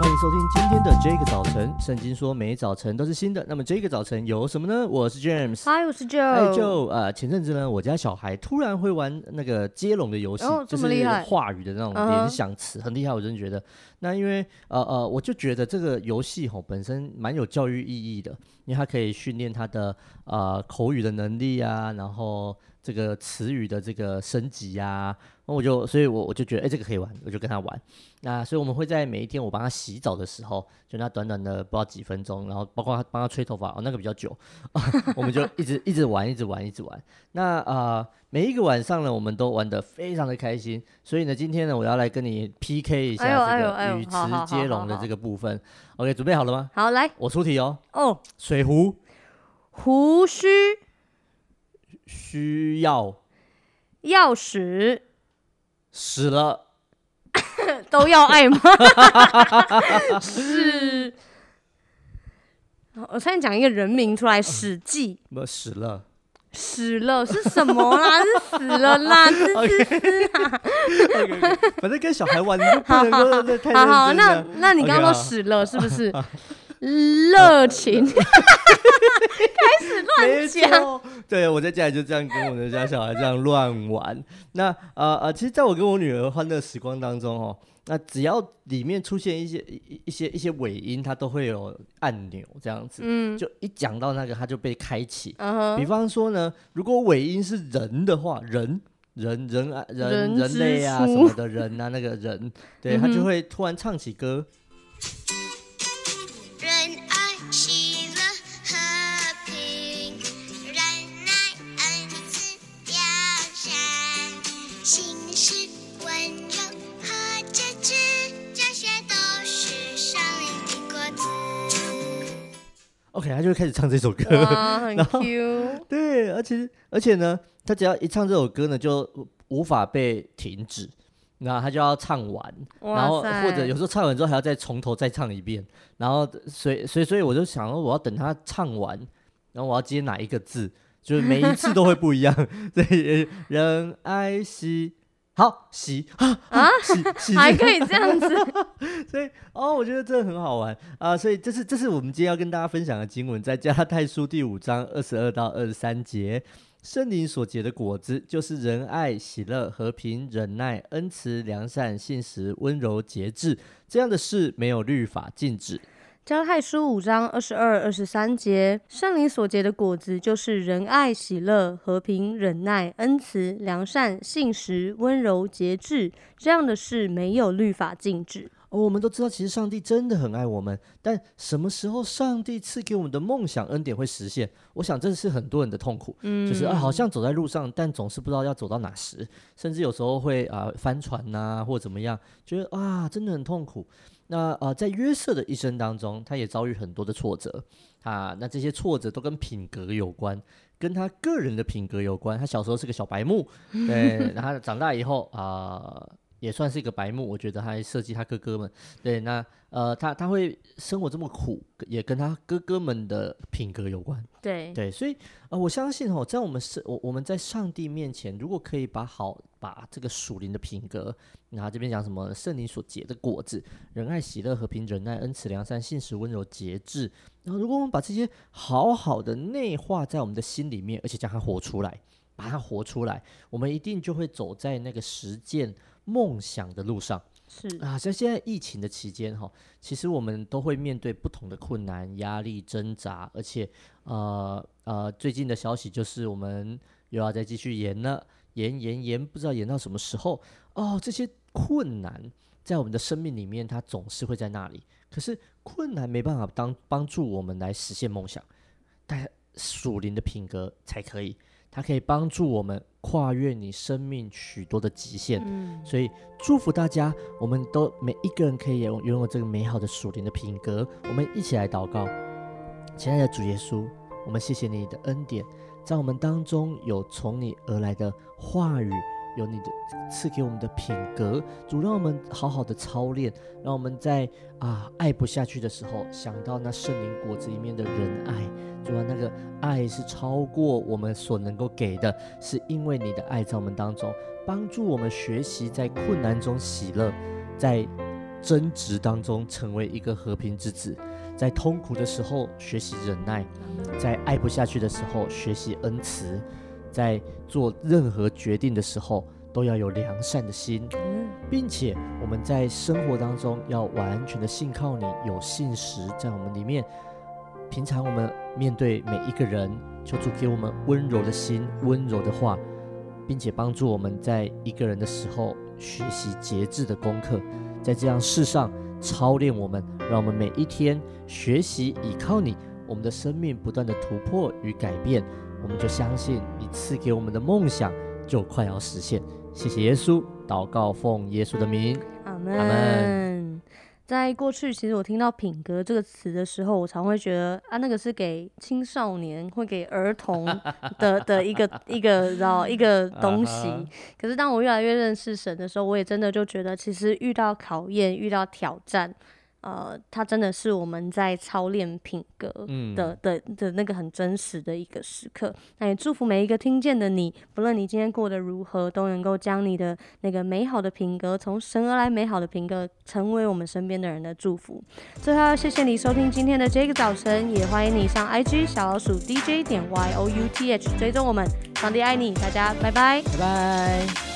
欢迎收听今天的这个早晨。圣经说每早晨都是新的，那么这个早晨有什么呢？我是 James，嗨，我是 Joe。嗨，Joe。呃，前阵子呢，我家小孩突然会玩那个接龙的游戏，哦、就是话语的那种联想词，很厉害，我真的觉得。那因为呃呃，我就觉得这个游戏吼本身蛮有教育意义的，因为它可以训练他的呃口语的能力啊，然后这个词语的这个升级啊。那我就，所以我我就觉得，哎、欸，这个可以玩，我就跟他玩。那所以我们会在每一天我帮他洗澡的时候，就那短短的不知道几分钟，然后包括他帮他吹头发，哦，那个比较久，我们就一直一直玩，一直玩，一直玩。那啊、呃，每一个晚上呢，我们都玩得非常的开心。所以呢，今天呢，我要来跟你 PK 一下这个语词接龙的这个部分。OK，准备好了吗？好，来，我出题哦。哦，水壶，胡须，需要，钥匙。死了，都要爱吗？是，我现在讲一个人名出来，《史记》不死了，死了是什么啦？是死了啦，是。反正跟小孩玩，你就不能够 太认真。好好，那那你刚刚说死了是不是？热情，开始乱讲。对，我在家里就这样跟我的家小孩这样乱玩。那呃呃，其实在我跟我女儿欢乐时光当中哦，那只要里面出现一些一一些一些尾音，它都会有按钮这样子。嗯，就一讲到那个，它就被开启。嗯，比方说呢，如果尾音是人的话，人人人啊人人类啊什么的人啊那个人，对，他就会突然唱起歌。OK，他就会开始唱这首歌，很 Q。对，而且而且呢，他只要一唱这首歌呢，就无法被停止，然后他就要唱完，然后或者有时候唱完之后还要再从头再唱一遍，然后所以所以所以我就想说，我要等他唱完，然后我要接哪一个字，就是每一次都会不一样。所以人爱惜。好洗啊？啊 洗洗。还可以这样子，所以哦，我觉得这很好玩。啊，所以这是这是我们今天要跟大家分享的经文，在加拉太书第五章二十二到二十三节，圣灵所结的果子就是仁爱、喜乐、和平、忍耐、恩慈、良善、信实、温柔、节制，这样的事没有律法禁止。加太书五章二十二、二十三节，圣灵所结的果子就是仁爱、喜乐、和平、忍耐、恩慈、良善、信实、温柔、节制。这样的事没有律法禁止。哦，我们都知道，其实上帝真的很爱我们，但什么时候上帝赐给我们的梦想恩典会实现？我想这是很多人的痛苦，嗯，就是啊，好像走在路上，但总是不知道要走到哪时，甚至有时候会啊翻船呐、啊，或怎么样，觉得啊真的很痛苦。那呃，在约瑟的一生当中，他也遭遇很多的挫折啊。那这些挫折都跟品格有关，跟他个人的品格有关。他小时候是个小白目，对，然后长大以后啊。呃也算是一个白目，我觉得他还设计他哥哥们，对，那呃，他他会生活这么苦，也跟他哥哥们的品格有关，对对，所以呃，我相信哦，在我们是我我们在上帝面前，如果可以把好把这个属灵的品格，然后这边讲什么圣灵所结的果子，仁爱、喜乐、和平、忍耐、恩慈、良善、信实、温柔、节制，然后如果我们把这些好好的内化在我们的心里面，而且将它活出来，把它活出来，我们一定就会走在那个实践。梦想的路上是啊，像现在疫情的期间哈，其实我们都会面对不同的困难、压力、挣扎，而且呃呃，最近的消息就是我们又要再继续延了，延延延，不知道延到什么时候哦。这些困难在我们的生命里面，它总是会在那里。可是困难没办法当帮助我们来实现梦想，但属灵的品格才可以。它可以帮助我们跨越你生命许多的极限，嗯，所以祝福大家，我们都每一个人可以拥拥有这个美好的属灵的品格。我们一起来祷告，亲爱的主耶稣，我们谢谢你的恩典，在我们当中有从你而来的话语，有你的赐给我们的品格，主让我们好好的操练，让我们在啊爱不下去的时候，想到那圣灵果子里面的仁爱。主啊，那个爱是超过我们所能够给的，是因为你的爱在我们当中帮助我们学习在困难中喜乐，在争执当中成为一个和平之子，在痛苦的时候学习忍耐，在爱不下去的时候学习恩慈，在做任何决定的时候都要有良善的心，并且我们在生活当中要完全的信靠你，有信实在我们里面。平常我们面对每一个人，求主给我们温柔的心、温柔的话，并且帮助我们在一个人的时候学习节制的功课，在这样世上操练我们，让我们每一天学习倚靠你，我们的生命不断的突破与改变，我们就相信你赐给我们的梦想就快要实现。谢谢耶稣，祷告奉耶稣的名，阿门。阿门。在过去，其实我听到“品格”这个词的时候，我常会觉得啊，那个是给青少年、会给儿童的 的一个一个然后一个 东西。Uh huh. 可是当我越来越认识神的时候，我也真的就觉得，其实遇到考验、遇到挑战。呃，它真的是我们在操练品格的、嗯、的的，的那个很真实的一个时刻。那也祝福每一个听见的你，不论你今天过得如何，都能够将你的那个美好的品格，从神而来美好的品格，成为我们身边的人的祝福。最后，谢谢你收听今天的这个早晨，也欢迎你上 IG 小老鼠 DJ 点 Y O U T H 追踪我们。上帝爱你，大家拜拜，拜拜。